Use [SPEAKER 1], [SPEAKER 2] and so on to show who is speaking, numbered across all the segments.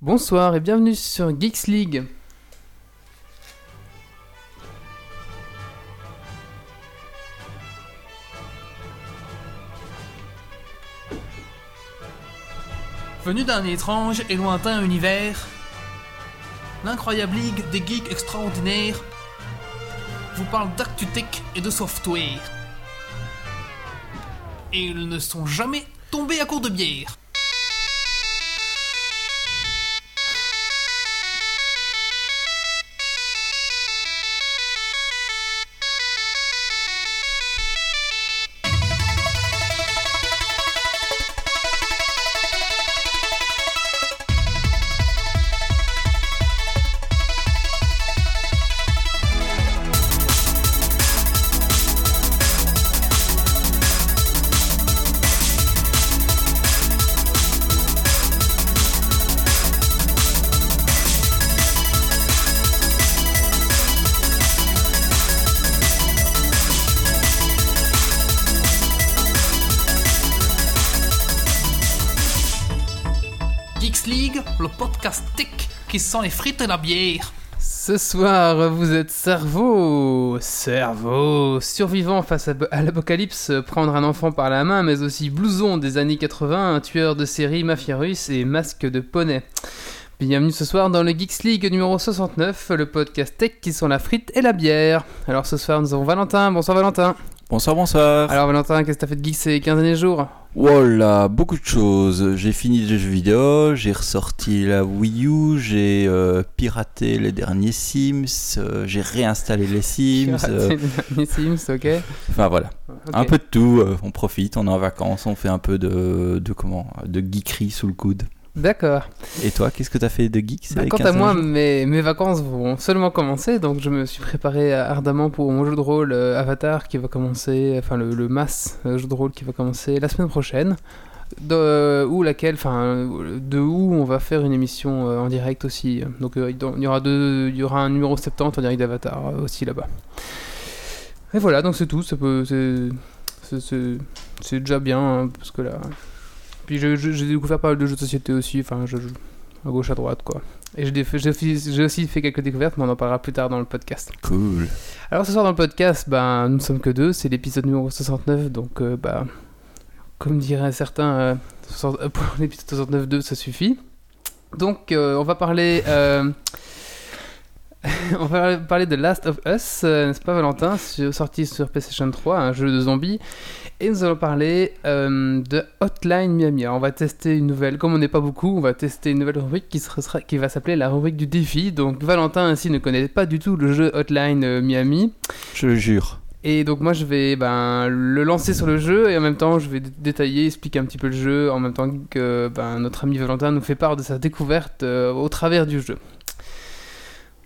[SPEAKER 1] Bonsoir et bienvenue sur Geeks League.
[SPEAKER 2] Venu d'un étrange et lointain univers, l'incroyable ligue des geeks extraordinaires vous parle d'actu-tech et de software. Et ils ne sont jamais tombés à court de bière. Qui sent les frites et la bière.
[SPEAKER 1] Ce soir, vous êtes cerveau, cerveau, survivant face à, l'apocalypse, prendre un enfant par la main, mais aussi blouson des années 80, un tueur de série mafia russe et masque de poney. Bienvenue ce soir dans le Geeks League numéro 69, le podcast tech qui sent la frite et la bière. Alors ce soir, nous avons Valentin. Bonsoir Valentin.
[SPEAKER 3] Bonsoir, bonsoir.
[SPEAKER 1] Alors Valentin, qu'est-ce que t'as fait de geek ces 15 derniers jours?
[SPEAKER 3] Voilà, beaucoup de choses. J'ai fini les jeux vidéo, j'ai ressorti la Wii U, j'ai euh, piraté les derniers Sims, euh, j'ai réinstallé les Sims. euh,
[SPEAKER 1] Les Sims, ok.
[SPEAKER 3] Enfin voilà, un peu de tout. on profite, on est en vacances, on fait un peu de, de comment, de geekerie sous le coude.
[SPEAKER 1] D'accord.
[SPEAKER 3] Et toi, qu'est-ce que t'as fait de geek
[SPEAKER 1] Bah, quant
[SPEAKER 3] 15
[SPEAKER 1] à moi, mes, mes vacances vont seulement commencer, donc je me suis préparé ardemment pour mon jeu de rôle euh, Avatar qui va commencer, enfin le, le Mass euh, jeu de rôle qui va commencer la semaine prochaine. De, où laquelle, enfin, de où on va faire une émission euh, en direct aussi. Donc euh, il y aura deux, il y aura un numéro 70 en direct d'Avatar euh, aussi là-bas. Et voilà, donc c'est tout. Ça peut, c'est déjà bien hein, parce que là. Puis j'ai découvert pas mal de jeux de société aussi. Enfin, je joue à gauche à droite quoi. Et j'ai, aussi- fait quelques découvertes, mais on en parlera plus tard dans le podcast.
[SPEAKER 3] Cool.
[SPEAKER 1] Alors ce soir dans le podcast, ben, nous ne sommes que deux, c'est l'épisode numéro 69, donc euh, bah, comme diraient certains, euh, 60 euh, pour l'épisode 69.2 ça suffit. Donc euh, on va parler... on va parler de Last of Us, euh, n'est-ce pas Valentin, sur- sorti sur PlayStation 3, un jeu de zombies. Et nous allons parler euh, de Hotline Miami. Alors, on va tester une nouvelle, comme on n'est pas beaucoup, on va tester une nouvelle rubrique qui, sera- qui va s'appeler la rubrique du défi. Donc Valentin ainsi ne connaît pas du tout le jeu Hotline euh, Miami.
[SPEAKER 3] Je le jure.
[SPEAKER 1] Et donc moi je vais ben, le lancer sur le jeu et en même temps je vais dé- détailler, expliquer un petit peu le jeu en même temps que ben, notre ami Valentin nous fait part de sa découverte euh, au travers du jeu.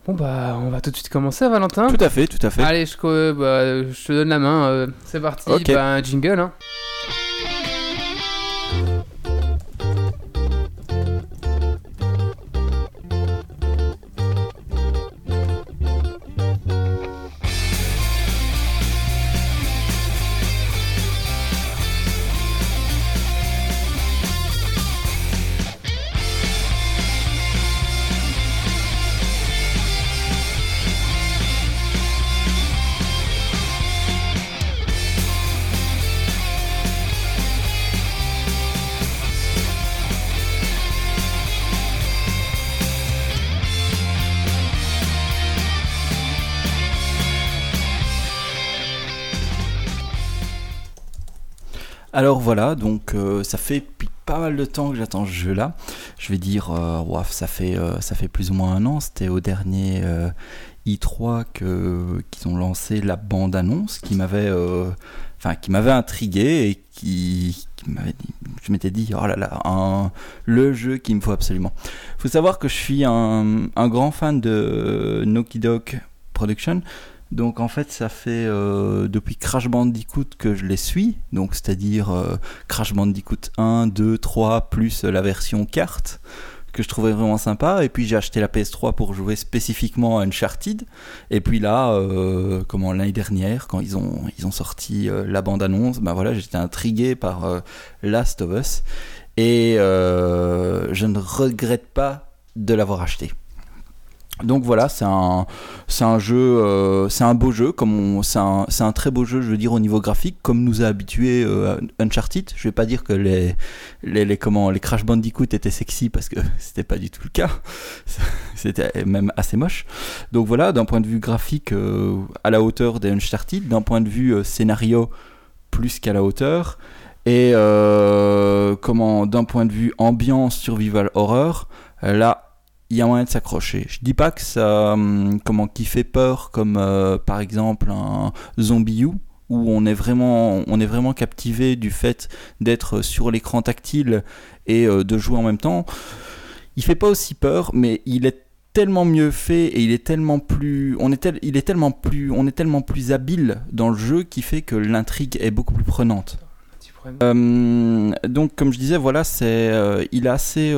[SPEAKER 1] Bon bah on va tout de suite commencer Valentin.
[SPEAKER 3] Tout à fait, tout à fait.
[SPEAKER 1] Allez je, co- bah, je te donne la main, euh, c'est parti,
[SPEAKER 3] Ok.
[SPEAKER 1] ben, jingle hein.
[SPEAKER 3] Alors voilà, donc euh, ça fait pas mal de temps que j'attends ce jeu-là. Je vais dire, euh, ça fait euh, ça fait plus ou moins un an. C'était au dernier euh, i3 que qu'ils ont lancé la bande annonce qui m'avait, enfin qui m'avait intrigué et qui, m'avait dit, je m'étais dit, oh là là, le jeu qu'il me faut absolument. Faut savoir que je suis un, un grand fan de Dog Production. Donc en fait, ça fait euh, depuis Crash Bandicoot que je les suis, donc c'est-à-dire euh, Crash Bandicoot 1, 2, 3, plus la version carte, que je trouvais vraiment sympa. Et puis j'ai acheté la PS3 pour jouer spécifiquement à Uncharted. Et puis là, euh, comment l'année dernière, quand ils ont, sorti euh, la bande-annonce, ben voilà, j'étais intrigué par Last of Us. Et je ne regrette pas de l'avoir acheté. Donc voilà, c'est un, c'est un jeu, euh, c'est un beau jeu, comme c'est un, un très beau jeu, je veux dire au niveau graphique, comme nous a habitué euh, Uncharted. Je vais pas dire que les, les, comment, les Crash Bandicoot étaient sexy parce que c'était pas du tout le cas. C'était même assez moche. Donc voilà, d'un point de vue graphique, euh, à la hauteur des Uncharted, d'un point de vue scénario, plus qu'à la hauteur. Et comment, d'un point de vue ambiance, survival horror, là, il y a moyen de s'accrocher. Je dis pas que ça, hum, comment, qui fait peur, comme euh, par exemple un Zombie U, où on est vraiment, on est vraiment captivé du fait d'être sur l'écran tactile et euh, de jouer en même temps. Il fait pas aussi peur, mais il est tellement mieux fait et il est tellement plus, on est tel- il est tellement plus, on est tellement plus habile dans le jeu qui fait que l'intrigue est beaucoup plus prenante. Euh, donc, comme je disais, voilà, c'est, euh, il est assez,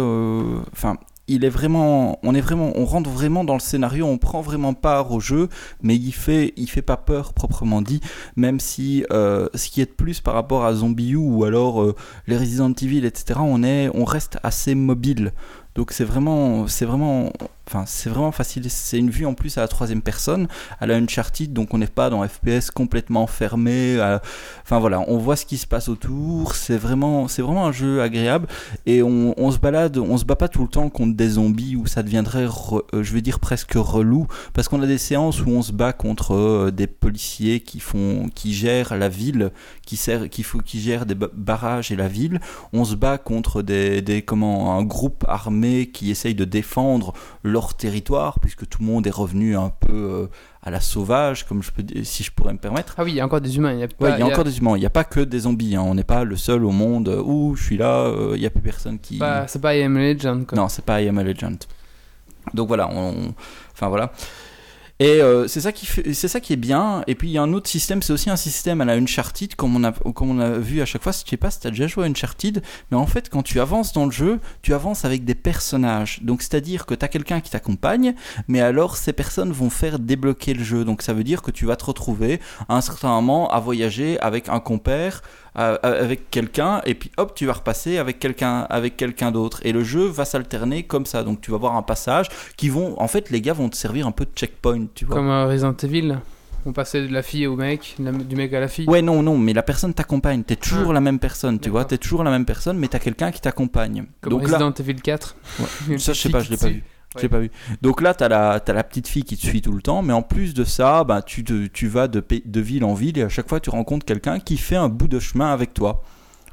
[SPEAKER 3] enfin, il est vraiment, on est vraiment, on rentre vraiment dans le scénario, on prend vraiment part au jeu, mais il fait, il fait pas peur proprement dit, même si euh, ce qui est de plus par rapport à Zombie ou alors euh, les Resident Evil, etc. On est, on reste assez mobile. Donc c'est vraiment, c'est vraiment, enfin c'est vraiment facile. C'est une vue en plus à la troisième personne, à la Uncharted, donc on n'est pas dans FPS complètement fermé. Enfin voilà, on voit ce qui se passe autour. C'est vraiment, c'est vraiment un jeu agréable et on, se balade, on se bat pas tout le temps contre des zombies où ça deviendrait, euh, je vais dire presque relou, parce qu'on a des séances où on se bat contre euh, des policiers qui font, qui gèrent la ville, qui sert, qui qui gèrent des ba- barrages et la ville. On se bat contre des, des comment, un groupe armé qui essaye de défendre leur territoire, puisque tout le monde est revenu un peu euh, à la sauvage, comme je peux, dire- si je pourrais me permettre.
[SPEAKER 1] Ah oui, il y a encore des humains. Il y a,
[SPEAKER 3] Ouais,
[SPEAKER 1] pas-
[SPEAKER 3] il y a encore des humains. Il n'y a pas que des zombies. hein. On n'est pas le seul au monde euh, où je suis là. euh, Il n'y a plus personne qui.
[SPEAKER 1] C'est pas I Am Legend. Quoi.
[SPEAKER 3] Non, c'est pas I Am a Legend. Donc voilà, on... enfin voilà. Et euh, c'est ça qui c'est ça qui est bien. Et puis il y a un autre système, c'est aussi un système à la Uncharted, comme on a, comme on a vu à chaque fois. Je sais pas si tu as déjà joué à Uncharted, mais en fait, quand tu avances dans le jeu, tu avances avec des personnages. Donc c'est-à-dire que tu as quelqu'un qui t'accompagne, mais alors ces personnes vont faire débloquer le jeu. Donc ça veut dire que tu vas te retrouver à un certain moment à voyager avec un compère euh, avec quelqu'un et puis hop tu vas repasser avec quelqu'un avec quelqu'un d'autre et le jeu va s'alterner comme ça donc tu vas voir un passage qui vont en fait les gars vont te servir un peu de checkpoint tu vois
[SPEAKER 1] Comme euh, Resident Evil. On passait de la fille au mec, du mec à la fille.
[SPEAKER 3] Ouais, non, non, mais la personne t'accompagne. T'es toujours
[SPEAKER 1] Ah.
[SPEAKER 3] la même personne, tu vois. T'es toujours la même personne, mais t'as quelqu'un qui t'accompagne.
[SPEAKER 1] Comme
[SPEAKER 3] Donc là,
[SPEAKER 1] Resident Evil 4. Une
[SPEAKER 3] ça, je sais pas, je l'ai pas vu. L'ai pas vu. Donc là, t'as la, t'as la petite fille qui te suit tout le temps, mais en plus de ça, bah, tu, te- tu vas de, de ville en ville et à chaque fois, tu rencontres quelqu'un qui fait un bout de chemin avec toi.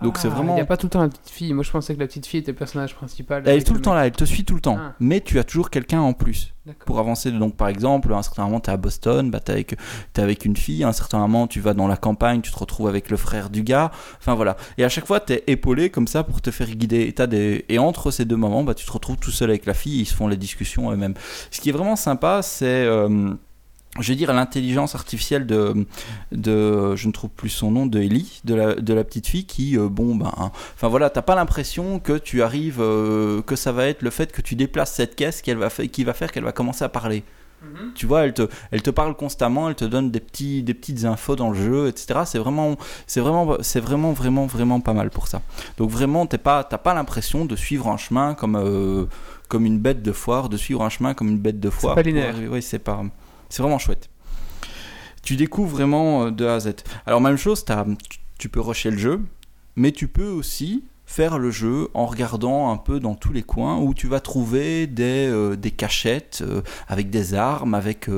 [SPEAKER 3] Donc c'est
[SPEAKER 1] Ah,
[SPEAKER 3] vraiment.
[SPEAKER 1] Il n'y a pas tout le temps la petite fille. Moi je pensais que la petite fille était le personnage principal.
[SPEAKER 3] Elle est tout le temps là, elle te suit tout le temps.
[SPEAKER 1] Ah.
[SPEAKER 3] Mais tu as toujours quelqu'un en plus pour avancer. Donc par exemple, à un certain moment, tu es à Boston, bah, tu es, avec une fille. À un certain moment, tu vas dans la campagne, tu te retrouves avec le frère du gars. Enfin voilà. Et à chaque fois, tu es épaulé comme ça pour te faire guider. Et, t'as des... et entre ces deux moments, bah, tu te retrouves tout seul avec la fille. Ils se font les discussions eux-mêmes. Ce qui est vraiment sympa, c'est... euh, je vais dire l'intelligence artificielle de, de, je ne trouve plus son nom, de Ellie, de la, de la petite fille qui, euh, bon, ben, enfin voilà, t'as pas l'impression que tu arrives, euh, que ça va être le fait que tu déplaces cette caisse qu'elle va qui va faire qu'elle va commencer à parler.
[SPEAKER 1] Mhm.
[SPEAKER 3] Tu vois, elle te, elle te parle constamment, elle te donne des, petits, des petites infos dans le jeu, etc. C'est vraiment, c'est vraiment, c'est vraiment, vraiment, vraiment pas mal pour ça. Donc vraiment, t'es pas, t'as pas l'impression de suivre un chemin comme, euh, comme une bête de foire, de suivre un chemin comme une bête de foire.
[SPEAKER 1] pas
[SPEAKER 3] pour
[SPEAKER 1] linéaire.
[SPEAKER 3] Oui, c'est pas, c'est vraiment chouette. Tu découvres vraiment euh, de A à Z. Alors même chose, tu, peux rusher le jeu, mais tu peux aussi faire le jeu en regardant un peu dans tous les coins où tu vas trouver des, euh, cachettes euh, avec des armes, avec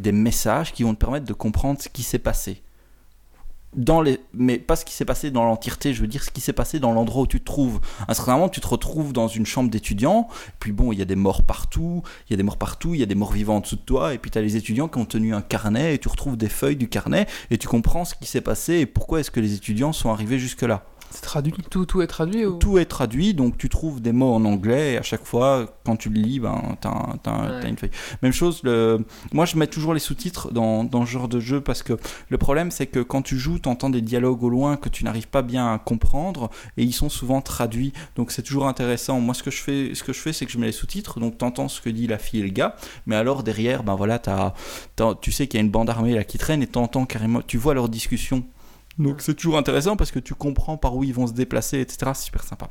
[SPEAKER 3] des messages qui vont te permettre de comprendre ce qui s'est passé. Dans les... Mais pas ce qui s'est passé dans l'entièreté, je veux dire ce qui s'est passé dans l'endroit où tu te trouves. À un certain moment, tu te retrouves dans une chambre d'étudiants, puis bon, il y a des morts partout, il y a des morts partout, il y a des morts vivants en dessous de toi, et puis tu as les étudiants qui ont tenu un carnet, et tu retrouves des feuilles du carnet, et tu comprends ce qui s'est passé et pourquoi est-ce que les étudiants sont arrivés jusque-là.
[SPEAKER 1] C'est traduit tout, tout est traduit ou...
[SPEAKER 3] Tout est traduit, donc tu trouves des mots en anglais et à chaque fois, quand tu le lis, ben, t'as, un-
[SPEAKER 1] Ouais.
[SPEAKER 3] une feuille. Même chose, le... moi je mets toujours les sous-titres dans, dans ce genre de jeu parce que le problème c'est que quand tu joues, t'entends des dialogues au loin que tu n'arrives pas bien à comprendre et ils sont souvent traduits, donc c'est toujours intéressant. Moi ce que je fais, ce que je fais c'est que je mets les sous-titres, donc t'entends ce que dit la fille et le gars, mais alors derrière, ben voilà, t'as- tu sais qu'il y a une bande armée là qui traîne et t'entends carrément, tu vois leur discussion. Donc c'est toujours intéressant parce que tu comprends par où ils vont se déplacer, etc. C'est super sympa.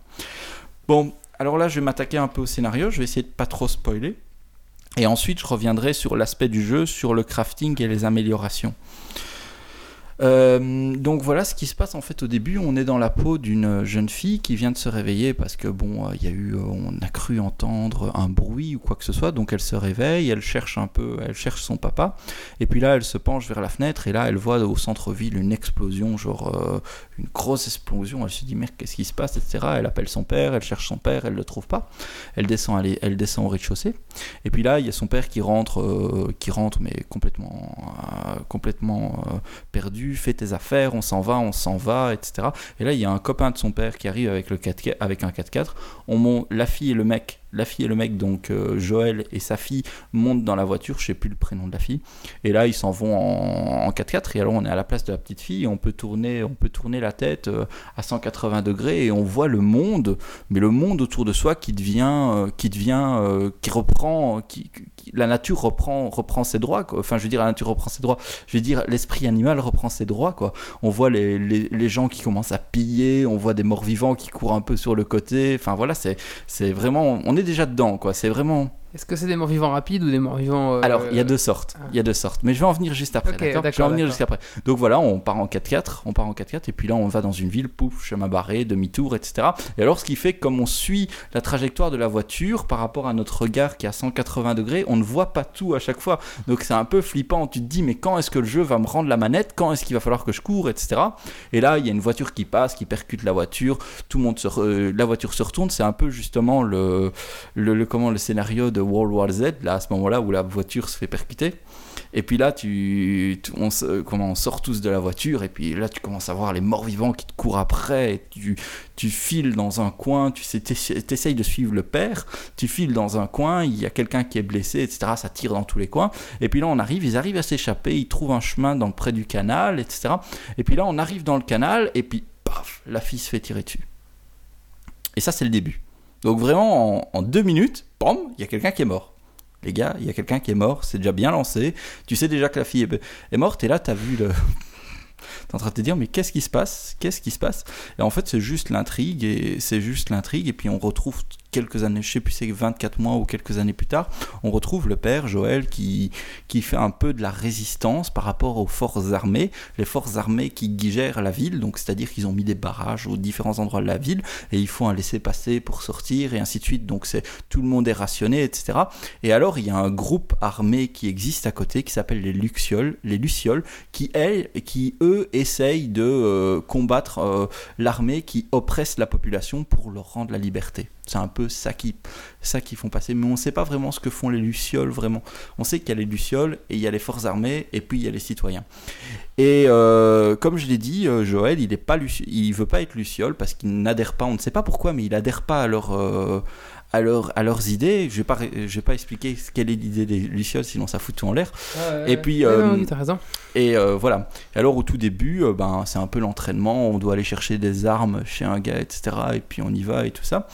[SPEAKER 3] Bon, alors là, je vais m'attaquer un peu au scénario. Je vais essayer de pas trop spoiler. Et ensuite, je reviendrai sur l'aspect du jeu, sur le crafting et les améliorations. Euh, donc voilà ce qui se passe en fait au début. On est dans la peau d'une jeune fille qui vient de se réveiller parce que bon, euh, il y a eu, euh, on a cru entendre un bruit ou quoi que ce soit. Donc elle se réveille, elle cherche un peu, elle cherche son papa. Et puis là, elle se penche vers la fenêtre et là, elle voit au centre-ville une explosion, genre une grosse explosion. Elle se dit merde, qu'est-ce qui se passe, etc. Elle appelle son père, elle cherche son père, elle le trouve pas. Elle descend, elle, elle descend au rez-de-chaussée. Et puis là, il y a son père qui rentre, qui rentre mais complètement, complètement perdu fais tes affaires, on s'en va, on s'en va, etc. Et là, il y a un copain de son père qui arrive avec, le 4 avec un 4x4. On monte, la fille et le mec la fille et le mec, donc euh, Joël et sa fille, montent dans la voiture, je sais plus le prénom de la fille, et là ils s'en vont en, 4x4, et alors on est à la place de la petite fille, on peut tourner, on peut tourner la tête euh, à 180 degrés, et on voit le monde, mais le monde autour de soi qui devient, euh, qui devient, qui reprend, qui, la nature reprend, reprend ses droits, enfin je veux dire, la nature reprend ses droits, je veux dire, l'esprit animal reprend ses droits, quoi. On voit les, les, les, gens qui commencent à piller, on voit des morts vivants qui courent un peu sur le côté, enfin voilà, c'est vraiment, on est déjà dedans, quoi. C'est vraiment.
[SPEAKER 1] Est-ce que c'est des morts vivants rapides ou des morts vivants. Euh,
[SPEAKER 3] Alors, il y a deux sortes. Il y a deux sortes. Mais je vais en venir juste après. d'accord je vais en venir juste après. Donc voilà, on part en 4x4. On part en 4x4. Et puis là, on va dans une ville, pouf, chemin barré, demi-tour, etc. Et alors, ce qui fait que comme on suit la trajectoire de la voiture par rapport à notre regard qui est à 180 degrés, on ne voit pas tout à chaque fois. Donc c'est un peu flippant. Tu te dis, mais quand est-ce que le jeu va me rendre la manette? Quand est-ce qu'il va falloir que je cours, etc. Et là, il y a une voiture qui passe, qui percute la voiture. Tout le monde se la voiture se retourne. C'est un peu justement le, le, le, comment, le scénario de World War Z là, à ce moment-là où la voiture se fait percuter. Et puis là, tu, on, comment, on sort tous de la voiture, et puis là, tu commences à voir les morts vivants qui te courent après, et tu, tu files dans un coin, tu essayes de suivre le père, tu files dans un coin, il y a quelqu'un qui est blessé, etc. Ça tire dans tous les coins. Et puis là, on arrive, ils arrivent à s'échapper, ils trouvent un chemin dans, près du canal, etc. Et puis là, on arrive dans le canal, et puis, paf, la fille se fait tirer dessus. Et ça, c'est le début. Donc vraiment, en, en deux minutes, bam, il y a quelqu'un qui est mort. Les gars, il y a quelqu'un qui est mort, c'est déjà bien lancé, tu sais déjà que la fille est, morte, et là, tu as vu le... T'es en train de te dire, mais qu'est-ce qui se passe? Qu'est-ce qui se passe? Et en fait, c'est juste l'intrigue, et c'est juste l'intrigue, et puis on retrouve quelques années, je sais plus c'est 24 mois ou quelques années plus tard, on retrouve le père Joël qui, qui fait un peu de la résistance par rapport aux forces armées, les forces armées qui gèrent la ville, donc c'est-à-dire qu'ils ont mis des barrages aux différents endroits de la ville et il faut un laisser-passer pour sortir et ainsi de suite, donc c'est tout le monde est rationné, etc. Et alors il y a un groupe armé qui existe à côté qui s'appelle les Lucioles, les Lucioles, qui elles, qui eux essayent de euh, combattre euh, l'armée qui oppresse la population pour leur rendre la liberté. C'est un peu ça qui, ça qui font passer. Mais on ne sait pas vraiment ce que font les Lucioles, vraiment. On sait qu'il y a les Lucioles, et il y a les forces armées, et puis il y a les citoyens. Et euh, comme je l'ai dit, euh, Joël, il ne il veut pas être Luciole parce qu'il n'adhère pas, on ne sait pas pourquoi, mais il n'adhère pas à leur... Euh, à, à, leurs idées. Je vais pas, je vais pas expliquer quelle est l'idée des Lucioles, sinon ça fout tout en l'air.
[SPEAKER 1] et puis, euh, raison.
[SPEAKER 3] Et voilà. alors au tout début, ben c'est un peu l'entraînement. On doit aller chercher des armes chez un gars, etc. Et puis on y va et tout ça.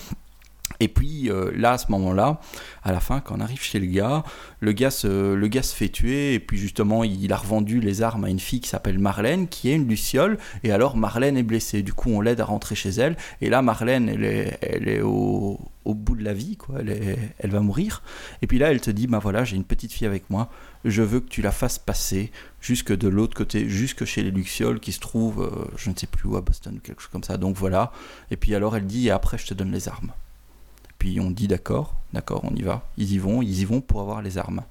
[SPEAKER 3] Et puis euh, là, à ce moment-là, à la fin, quand on arrive chez le gars, le gars, se, le gars se fait tuer, et puis justement, il a revendu les armes à une fille qui s'appelle Marlène, qui est une luciole, et alors Marlène est blessée. Du coup, on l'aide à rentrer chez elle, et là, Marlène, elle est, elle est au, au bout de la vie, quoi. Elle, elle va mourir. Et puis là, elle te dit, bah voilà, j'ai une petite fille avec moi, je veux que tu la fasses passer jusque de l'autre côté, jusque chez les Lucioles qui se trouvent, euh, je ne sais plus où, à Boston, ou quelque chose comme ça. Donc voilà. Et puis alors, elle dit, et après, je te donne les armes. Puis on dit d'accord, d'accord, on y va. Ils y vont, ils y vont pour avoir les armes.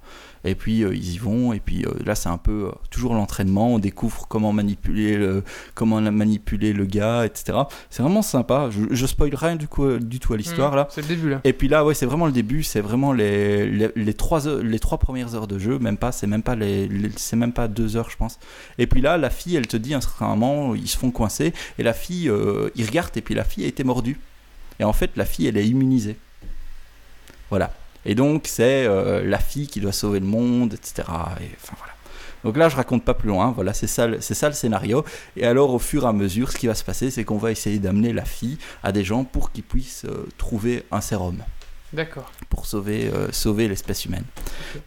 [SPEAKER 3] Et puis euh, ils y vont, et puis euh, là c'est un peu euh, toujours l'entraînement, on découvre comment manipuler le, comment manipuler le gars, etc. C'est vraiment sympa. Je, je spoil rien du, coup, du tout à l'histoire
[SPEAKER 1] mmh,
[SPEAKER 3] là.
[SPEAKER 1] C'est le début là.
[SPEAKER 3] Et puis là, ouais, c'est vraiment le début, c'est vraiment les, les, trois les trois premières heures de jeu, même pas, c'est même pas les, c'est même pas deux heures je pense. Et puis là, la fille, elle te dit à un certain moment, ils se font coincer, et la fille, il regarde, et puis la fille a été mordue. Et en fait, la fille, elle est immunisée. Voilà. Et donc, c'est euh, la fille qui doit sauver le monde, etc. Et, enfin, voilà. Donc là, je raconte pas plus loin. Voilà, c'est ça, c'est ça le scénario. Et alors, au fur et à mesure, ce qui va se passer, c'est qu'on va essayer d'amener la fille à des gens pour qu'ils puissent euh, trouver un sérum.
[SPEAKER 1] D'accord.
[SPEAKER 3] Pour sauver, euh, sauver l'espèce humaine.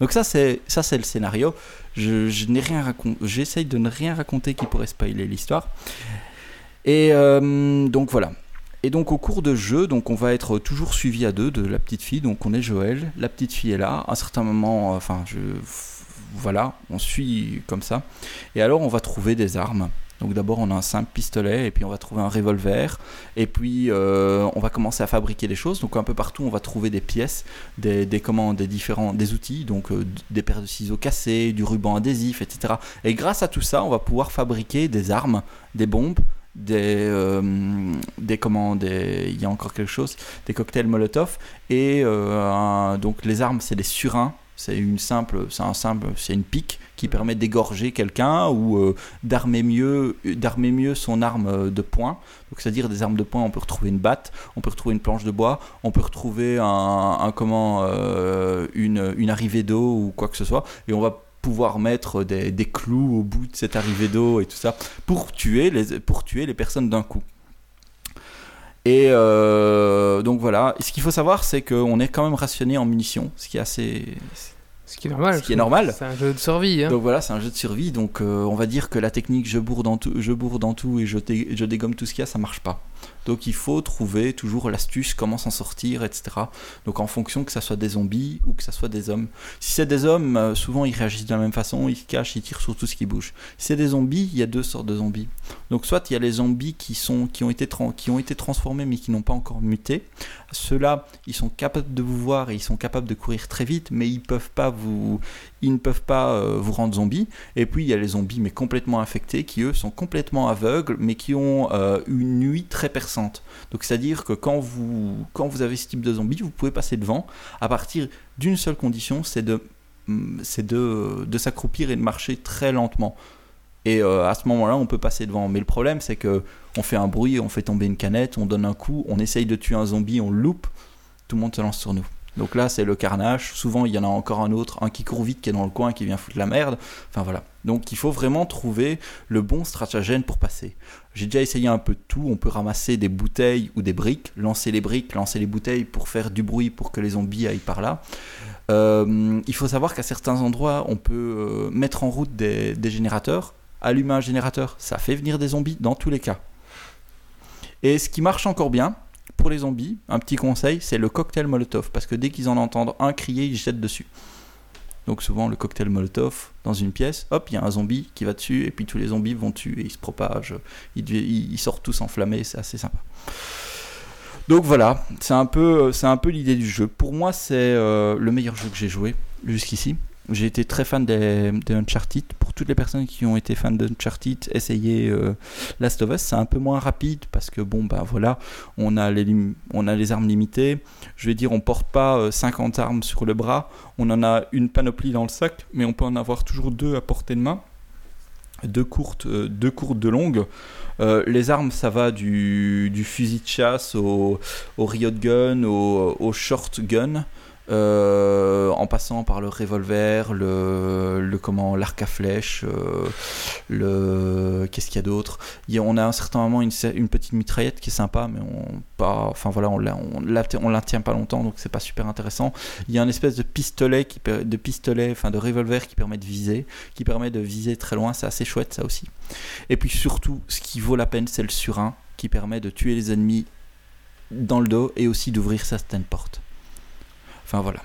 [SPEAKER 3] Donc ça, c'est ça, c'est le scénario. Je, je n'ai rien raconté. J'essaye de ne rien raconter qui pourrait spoiler l'histoire. Et donc voilà. Et donc au cours de jeu, donc on va être toujours suivi à deux de la petite fille. Donc on est Joël, la petite fille est là. À un certain moment, enfin je, voilà, on suit comme ça. Et alors on va trouver des armes. Donc d'abord on a un simple pistolet et puis on va trouver un revolver et puis euh, on va commencer à fabriquer des choses. Donc un peu partout on va trouver des pièces, des, des commandes, des différents des outils, donc euh, des paires de ciseaux cassés, du ruban adhésif, etc. Et grâce à tout ça on va pouvoir fabriquer des armes, des bombes, des, euh, des comment des, il y a encore quelque chose, des cocktails Molotov et un- donc les armes c'est des surins. C'est une simple, c'est un simple, c'est une pique qui permet d'égorger quelqu'un ou euh, d'armer mieux, d'armer mieux son arme euh, de poing. Donc c'est-à-dire des armes de poing, on peut retrouver une batte, on peut retrouver une planche de bois, on peut retrouver un, un comment, euh, une, une arrivée d'eau ou quoi que ce soit, et on va pouvoir mettre des, des clous au bout de cette arrivée d'eau et tout ça pour tuer les, pour tuer les personnes d'un coup. Et euh, donc voilà. Et ce qu'il faut savoir, c'est qu'on est quand même rationné en munitions, ce qui est assez,
[SPEAKER 1] Ce qui est normal.
[SPEAKER 3] Ce qui est normal.
[SPEAKER 1] C'est un jeu de survie. Hein.
[SPEAKER 3] donc voilà, c'est un jeu de survie. Donc euh, on va dire que la technique je bourre dans tout, je bourre dans tout et je, je dégomme tout ce qu'il y a, ça marche pas. Donc il faut trouver toujours l'astuce, comment s'en sortir, etc. Donc en fonction que ça soit des zombies ou que ça soit des hommes. Si c'est des hommes, euh, souvent ils réagissent de la même façon, ils se cachent, ils tirent sur tout ce qui bouge. Si c'est des zombies, il y a deux sortes de zombies. Donc soit il y a les zombies qui, ont, été qui ont été transformés mais qui n'ont pas encore muté. Ceux-là, ils sont capables de vous voir et ils sont capables de courir très vite, mais ils peuvent pas vous, ils ne peuvent pas euh, vous rendre zombie. Et puis il y a les zombies mais complètement infectés qui eux sont complètement aveugles mais qui ont euh, une nuit très perçante. Donc c'est-à-dire que quand vous, quand vous avez ce type de zombie, vous pouvez passer devant à partir d'une seule condition, c'est de, mm, de, de s'accroupir et de marcher très lentement. Et euh, à ce moment-là, on peut passer devant. Mais le problème, c'est que on fait un bruit, on fait tomber une canette, on donne un coup, on essaye de tuer un zombie, on loupe, tout le monde se lance sur nous. Donc là, c'est le carnage. Souvent, il y en a encore un autre, un qui court vite, qui est dans le coin, qui vient foutre la merde. Enfin voilà. Donc il faut vraiment trouver le bon stratagème pour passer. J'ai déjà essayé un peu de tout. On peut ramasser des bouteilles ou des briques, lancer les briques, lancer les bouteilles pour faire du bruit pour que les zombies aillent par là. Euh, il faut savoir qu'à certains endroits, on peut euh, mettre en route des, des générateurs. Allumer un générateur, ça fait venir des zombies dans tous les cas. Et ce qui marche encore bien, pour les zombies, un petit conseil, c'est le cocktail Molotov. Parce que dès qu'ils en entendent un crier, ils jettent dessus. Donc souvent, le cocktail Molotov, dans une pièce, hop, il y a un zombie qui va dessus, et puis tous les zombies vont dessus, et ils se propagent, ils, sortent tous enflammés, c'est assez sympa. Donc voilà, c'est un peu, peu l'idée du jeu. Pour moi, c'est euh, le meilleur jeu que j'ai joué jusqu'ici. J'ai été très fan des, Uncharted. Pour toutes les personnes qui ont été fans d'Uncharted, essayez euh, Last of Us. C'est un peu moins rapide parce que bon, bah voilà, on a les, on a les armes limitées. Je vais dire, on porte pas euh, 50 armes sur le bras. On en a une panoplie dans le sac, mais on peut en avoir toujours deux à portée de main. Deux courtes, euh, deux courtes, deux longues. Euh, les armes, ça va du, du fusil de chasse au, au riot gun, au, au short gun, euh, en passant par le revolver, le, comment, l'arc à flèche, euh, le qu'est-ce qu'il y a d'autre? On a à un certain moment une, petite mitraillette qui est sympa, mais on pas, enfin voilà, on la, on tient pas longtemps, donc c'est pas super intéressant. Il y a une espèce de pistolet qui de pistolet, enfin de revolver qui permet de viser, qui permet de viser très loin. C'est assez chouette ça aussi. Et puis surtout, ce qui vaut la peine, c'est le surin qui permet de tuer les ennemis dans le dos et aussi d'ouvrir certaines portes. Enfin voilà.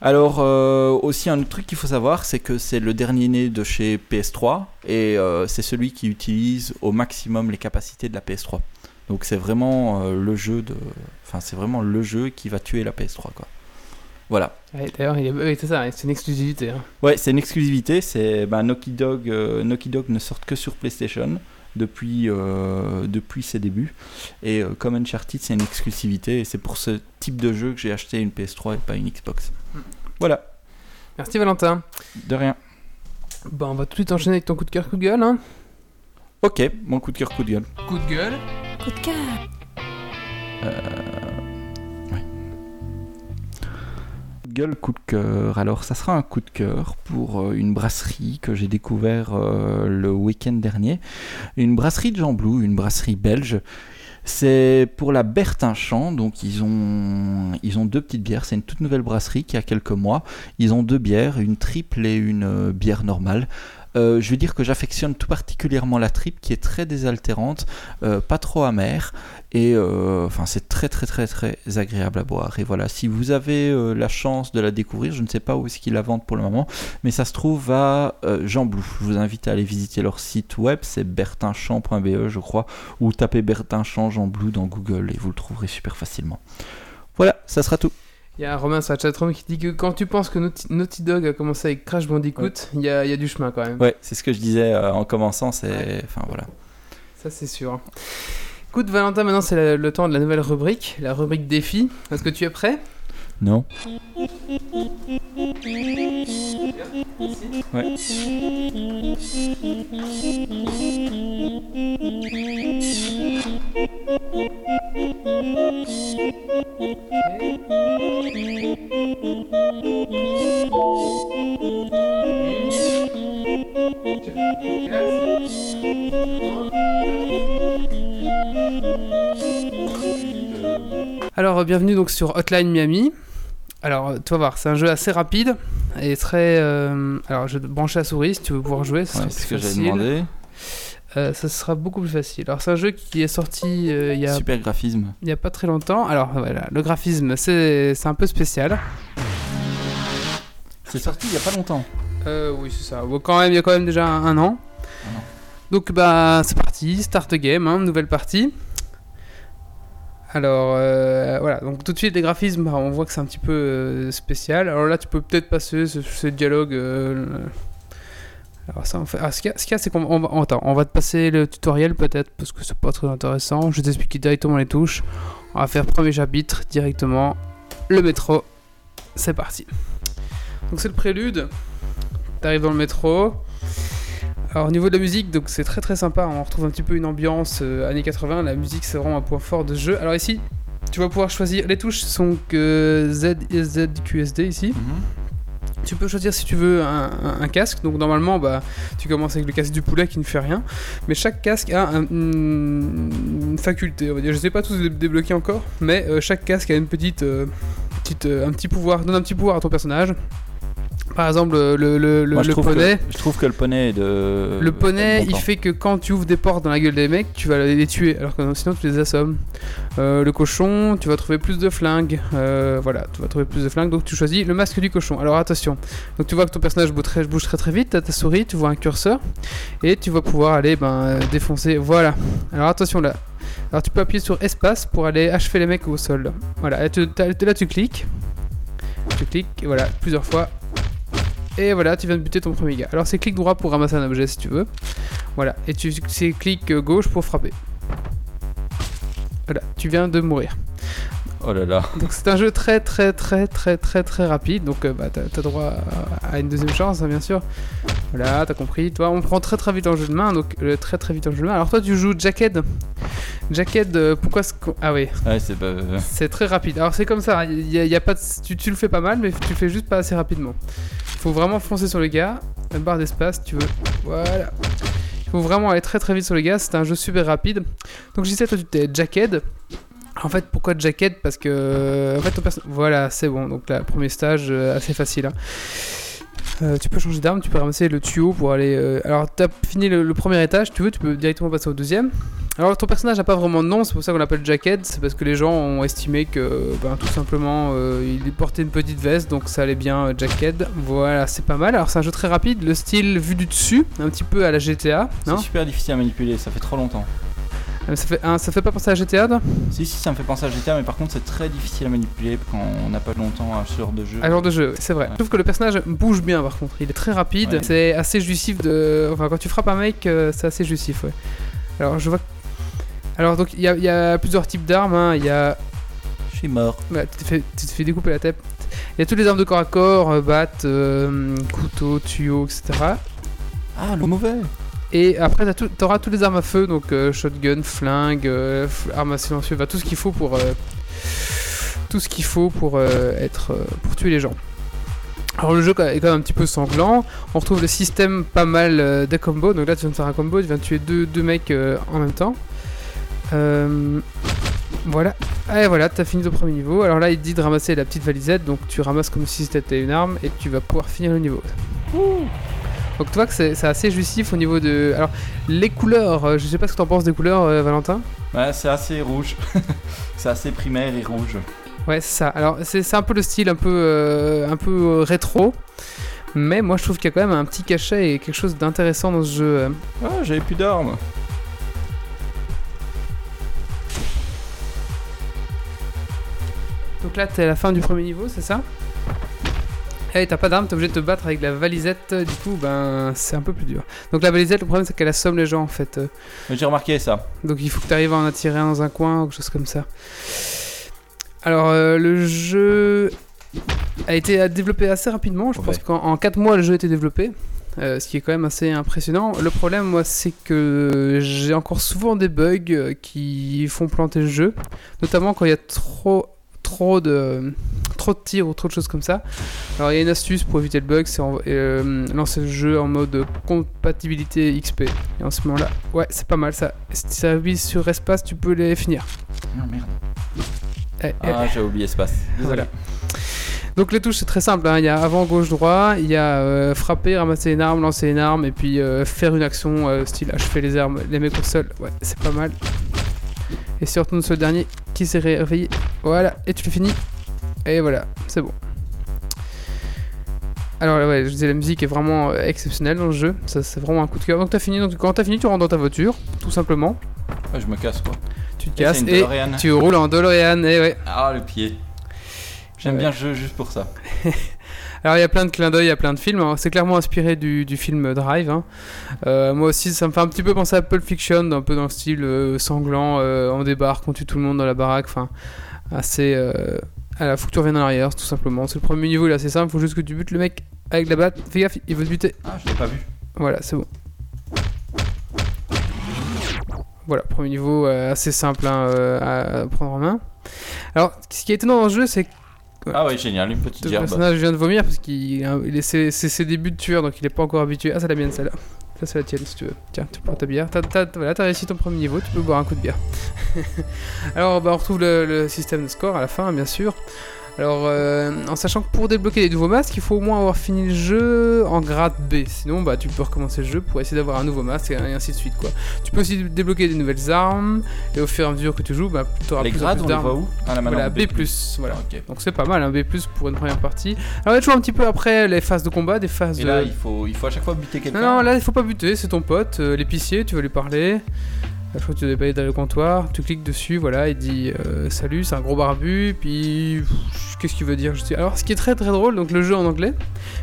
[SPEAKER 3] Alors euh, aussi un autre truc qu'il faut savoir, c'est que c'est le dernier né de chez PS3 et euh, c'est celui qui utilise au maximum les capacités de la PS3. Donc c'est vraiment euh, le jeu de, enfin c'est vraiment le jeu qui va tuer la PS3 quoi. Voilà.
[SPEAKER 1] Ouais, D'ailleurs, est- c'est ça, c'est une exclusivité. hein.
[SPEAKER 3] Ouais, c'est une exclusivité. C'est ben, Dog. Naughty Dog ne sort que sur PlayStation depuis euh, depuis ses débuts. Et euh, comme Uncharted, c'est une exclusivité. Et c'est pour ce type de jeu que j'ai acheté une PS3 et pas une Xbox. Voilà.
[SPEAKER 1] Merci Valentin.
[SPEAKER 3] De rien.
[SPEAKER 1] Bon, on va tout de suite enchaîner avec ton coup de cœur, coup de gueule. Hein.
[SPEAKER 3] Ok, mon coup de cœur, coup de gueule.
[SPEAKER 2] Coup de gueule.
[SPEAKER 4] Coup de cœur.
[SPEAKER 3] Coup gueule, coup de cœur. Alors, ça sera un coup de cœur pour euh, une brasserie que j'ai découvert euh, le week-end dernier. Une brasserie de Jean Blou, une brasserie belge. C'est pour la Bertinchamp, donc ils ont, ils ont deux petites bières. C'est une toute nouvelle brasserie qui a quelques mois. Ils ont deux bières, une triple et une euh, bière normale. Euh, je veux dire que j'affectionne tout particulièrement la tripe qui est très désaltérante, euh, pas trop amère et euh, enfin c'est très très très très agréable à boire. Et voilà, si vous avez la chance de la découvrir, je ne sais pas où est-ce qu'ils la vendent pour le moment, mais ça se trouve à Jean Blou. Je vous invite à aller visiter leur site web, c'est bertinchamp.be je crois, ou tapez Bertinchamp Jean Blou dans Google et vous le trouverez super facilement. Voilà, ça sera tout.
[SPEAKER 1] Il y a Romain sur la chatroom qui dit que quand tu penses que Naughty, Naughty Dog a commencé avec Crash Bandicoot, il y, a, y a du chemin quand même.
[SPEAKER 3] Ouais, c'est ce que je disais euh, en commençant, c'est
[SPEAKER 1] Ouais.
[SPEAKER 3] enfin voilà.
[SPEAKER 1] Ça, c'est sûr. Écoute, Valentin, maintenant c'est le temps de la nouvelle rubrique, la rubrique défi. Est-ce que tu es prêt?
[SPEAKER 3] Non. Ouais.
[SPEAKER 1] Alors, euh, bienvenue donc sur Hotline Miami. Alors, euh, tu vas voir, c'est un jeu assez rapide et très. euh, alors, je vais te brancher la souris si tu veux pouvoir jouer.
[SPEAKER 3] Ouais, c'est ce que j'avais demandé.
[SPEAKER 1] Euh, ça sera beaucoup plus facile. Alors, c'est un jeu qui est sorti euh, il y a
[SPEAKER 3] Super graphisme.
[SPEAKER 1] il y a pas très longtemps. Alors, voilà, le graphisme, c'est un peu spécial.
[SPEAKER 3] C'est sorti il y a pas longtemps.
[SPEAKER 1] Euh, oui, c'est ça. Bon, quand même, il y a quand même déjà un, un an.
[SPEAKER 3] Un an.
[SPEAKER 1] Donc, bah, c'est parti. Start game, hein, nouvelle partie. Alors, euh, voilà. Donc, tout de suite, les graphismes, on voit que c'est un petit peu euh, spécial. Alors là, tu peux peut-être passer ce, dialogue. euh, alors, ça, on fait. Ah, ce qu'il y a, c'est qu'on on va, attends, on va te passer le tutoriel peut-être parce que c'est pas très intéressant. Je vais t'expliquer directement les touches. On va faire premier chapitre directement. Le métro. C'est parti. Donc, c'est le prélude. T'arrives dans le métro. Alors au niveau de la musique, donc c'est très très sympa. On retrouve un petit peu une ambiance euh, années 80. La musique c'est vraiment un point fort de ce jeu. Alors ici, tu vas pouvoir choisir. Les touches sont que Z, ZQSD ici. Tu peux choisir si tu veux un, un- un casque. Donc normalement, bah, tu commences avec le casque du poulet qui ne fait rien. Mais chaque casque a un- une, faculté. On va dire. Je sais pas tous les débloquer encore, mais euh, chaque casque a une petite, euh, petite, un petit pouvoir. Donne un petit pouvoir à ton personnage. Par exemple, le, le, le,
[SPEAKER 3] Moi,
[SPEAKER 1] poney.
[SPEAKER 3] Que, je trouve que le poney est de.
[SPEAKER 1] Le poney,
[SPEAKER 3] bon
[SPEAKER 1] il
[SPEAKER 3] temps.
[SPEAKER 1] fait que quand tu ouvres des portes dans la gueule des mecs, tu vas les tuer, alors que sinon tu les assommes. Euh, le cochon, tu vas trouver plus de flingues. Euh, voilà, tu vas trouver plus de flingues, donc tu choisis le masque du cochon. Alors attention, donc tu vois que ton personnage bouge très, bouge très très vite, t'as ta souris, tu vois un curseur, et tu vas pouvoir aller ben, défoncer. Voilà. Alors attention là. Alors tu peux appuyer sur espace pour aller achever les mecs au sol. Voilà, là tu, là tu cliques. Tu cliques, voilà, plusieurs fois. Et voilà, tu viens de buter ton premier gars. Alors c'est clic droit pour ramasser un objet si tu veux. Voilà, et tu c'est clic gauche pour frapper. Voilà, tu viens de mourir.
[SPEAKER 3] Oh là là.
[SPEAKER 1] Donc c'est un jeu très très très très très très rapide. Donc euh, bah, t'as as droit à, une deuxième chance, hein, bien sûr. Voilà, t'as compris. Toi, on prend très très vite en jeu de main. Donc euh, très très vite en jeu de main. Alors toi, tu joues Jacked. Jacked, euh, pourquoi ce Ah oui,
[SPEAKER 3] Ouais, c'est pas.
[SPEAKER 1] c'est très rapide. Alors c'est comme ça, il y a, y a pas de- tu, tu le fais pas mal, mais tu le fais juste pas assez rapidement. Il faut vraiment foncer sur le gars, la barre d'espace, tu veux. Voilà. Il faut vraiment aller très très vite sur le gars, c'est un jeu super rapide. Donc je disais, toi tu t'es Jacked. En fait, pourquoi Jacked Parce que. En fait, ton perso- Voilà, c'est bon. Donc là, premier stage, euh, assez facile. hein. Euh, tu peux changer d'arme, tu peux ramasser le tuyau pour aller. euh, Alors, t'as fini le, le premier étage, tu veux, tu peux directement passer au deuxième. Alors, ton personnage n'a pas vraiment de nom, c'est pour ça qu'on l'appelle Jacked. C'est parce que les gens ont estimé que, ben, tout simplement, euh, il portait une petite veste, donc ça allait bien, Jacked. Voilà, c'est pas mal. Alors, c'est un jeu très rapide, le style vu du dessus, un petit peu à la GTA,
[SPEAKER 3] C'est super difficile à manipuler, ça fait trop longtemps.
[SPEAKER 1] Euh, ça, fait, hein, ça fait pas penser à GTA, toi?
[SPEAKER 3] Si, si, ça me fait penser à GTA, mais par contre, c'est très difficile à manipuler quand on n'a pas longtemps à ce genre de jeu.
[SPEAKER 1] Un genre de jeu, c'est vrai.
[SPEAKER 3] Ouais.
[SPEAKER 1] Je trouve que le personnage bouge bien par contre, il est très rapide,
[SPEAKER 3] Ouais.
[SPEAKER 1] c'est assez jouissif de. Enfin, quand tu frappes un mec, euh, c'est assez jouissif, ouais. Alors, je vois. Alors, donc, il y, a- il y a plusieurs types d'armes, hein. il y a.
[SPEAKER 3] Je suis mort.
[SPEAKER 1] Ouais, tu, te fais, tu te fais découper la tête. Il y a toutes les armes de corps à corps, euh, batte, euh, couteau, tuyau, etc.
[SPEAKER 3] Ah, le mauvais
[SPEAKER 1] Et après, toutes les armes à feu, donc euh, shotgun, flingue, euh, arme à silencieux, bah, tout ce qu'il faut pour. euh, tout ce qu'il faut pour euh, être. pour tuer les gens. Alors le jeu est quand même un petit peu sanglant. On retrouve le système pas mal des combos. Donc là, tu viens de faire un combo, tu viens de tuer deux, deux mecs en même temps. Voilà. Et voilà, t'as fini ton premier niveau. Alors là, il dit de ramasser la petite valisette. Donc tu ramasses comme si c'était une arme et tu vas pouvoir finir le niveau. Donc tu vois que c'est assez jouissif au niveau de. Alors, les couleurs, euh, je sais pas ce que t'en penses des couleurs, euh, Valentin
[SPEAKER 3] Ouais, c'est assez rouge. c'est assez primaire et rouge.
[SPEAKER 1] Ouais, c'est ça. Alors, c'est un peu le style un peu, euh, un peu rétro. Mais moi, je trouve qu'il y a quand même un petit cachet et quelque chose d'intéressant dans ce jeu.
[SPEAKER 3] Ah, j'avais plus d'armes.
[SPEAKER 1] Donc là, t'es à la fin du premier niveau, c'est ça? Et t'as pas d'arme, t'es obligé de te battre avec la valisette. Du coup, ben, c'est un peu plus dur. Donc la valisette, le problème, c'est qu'elle assomme les gens en fait.
[SPEAKER 3] J'ai remarqué ça.
[SPEAKER 1] Donc il faut que tu arrives à en attirer un dans un coin ou quelque chose comme ça. Alors euh, le jeu a été développé assez rapidement. Je pense qu'en 4 mois le jeu a été développé. euh, ce qui est quand même assez impressionnant. Le problème, moi, c'est que j'ai encore souvent des bugs euh, qui font planter le jeu, notamment quand il y a trop, trop de, trop de tirs ou trop de choses comme ça. Alors, il y a une astuce pour éviter le bug, c'est euh, lancer le jeu en mode compatibilité XP. Et en ce moment-là, ouais, c'est pas mal ça. Si tu appuies sur espace, tu peux les finir.
[SPEAKER 3] Non, merde.
[SPEAKER 1] Eh, eh,
[SPEAKER 3] Ah, j'ai oublié espace. Désolé.
[SPEAKER 1] Voilà. Donc les touches c'est très simple, hein. il y a avant, gauche, droit, il y a euh, frapper, ramasser une arme, lancer une arme et puis euh, faire une action euh, style achever les armes, les mecs au sol, ouais c'est pas mal. Et si on retourne sur le dernier qui s'est réveillé, voilà, et tu le finis, et voilà, c'est bon. Alors ouais, je disais la musique est vraiment euh, exceptionnelle dans le jeu, ça c'est vraiment un coup de cœur. Donc t'as fini, donc quand t'as fini tu rentres dans ta voiture, tout simplement,
[SPEAKER 3] Ouais, je me casse quoi.
[SPEAKER 1] tu te
[SPEAKER 3] Et
[SPEAKER 1] casses et tu roules en DeLorean, et ouais.
[SPEAKER 3] Ah, le pied. J'aime
[SPEAKER 1] Ouais.
[SPEAKER 3] bien le jeu juste pour ça.
[SPEAKER 1] Alors il y a plein de clins d'œil, il y a plein de films. Alors, C'est clairement inspiré du, du film Drive. hein. Euh, moi aussi, ça me fait un petit peu penser à Pulp Fiction, un peu dans le style euh, sanglant. euh, on débarque, on tue tout le monde dans la baraque. Enfin, assez. Euh, à faut que tu reviennes en arrière, tout simplement. C'est le premier niveau, il est assez simple. Faut juste que tu butes le mec avec la batte. Fais gaffe, il veut te buter.
[SPEAKER 3] Ah, je l'ai pas vu.
[SPEAKER 1] Voilà, c'est bon. Voilà, premier niveau euh, assez simple hein, euh, à prendre en main. Alors, ce qui est étonnant dans le jeu, c'est que.
[SPEAKER 3] Ah ouais, génial, une petite
[SPEAKER 1] le personnage vient de vomir parce qu'il il est- c'est c'est ses débuts de tueur donc il est pas encore habitué. Ah, c'est la mienne celle-là. Ça, c'est la tienne si tu veux. Tiens, tu prends ta bière. T'as voilà, t'as réussi ton premier niveau, tu peux boire un coup de bière. Alors, bah, on retrouve le, le système de score à la fin, bien sûr. Alors, euh, en sachant que pour débloquer les nouveaux masques, il faut au moins avoir fini le jeu en grade B. Sinon, bah, tu peux recommencer le jeu pour essayer d'avoir un nouveau masque et ainsi de suite. quoi. Tu peux aussi débloquer des nouvelles armes et au fur et à mesure que tu joues, bah, tu auras
[SPEAKER 3] Les
[SPEAKER 1] plus
[SPEAKER 3] grades,
[SPEAKER 1] plus
[SPEAKER 3] on les voit où? Ah, là.
[SPEAKER 1] Voilà, B+, voilà.
[SPEAKER 3] Ah.
[SPEAKER 1] Donc c'est pas mal, un B+, pour une première partie. Alors a toujours un petit peu après les phases de combat, des phases
[SPEAKER 3] Et
[SPEAKER 1] de...
[SPEAKER 3] là, il faut, il faut à chaque fois buter quelqu'un.
[SPEAKER 1] Non, non, là il faut pas buter, c'est ton pote, euh, l'épicier, tu vas lui parler. La fois que tu dois aller dans le comptoir, tu cliques dessus, voilà, il dit euh, salut, c'est un gros barbu, puis qu'est-ce qu'il veut dire? Je Alors ce qui est très très drôle, donc le jeu en anglais,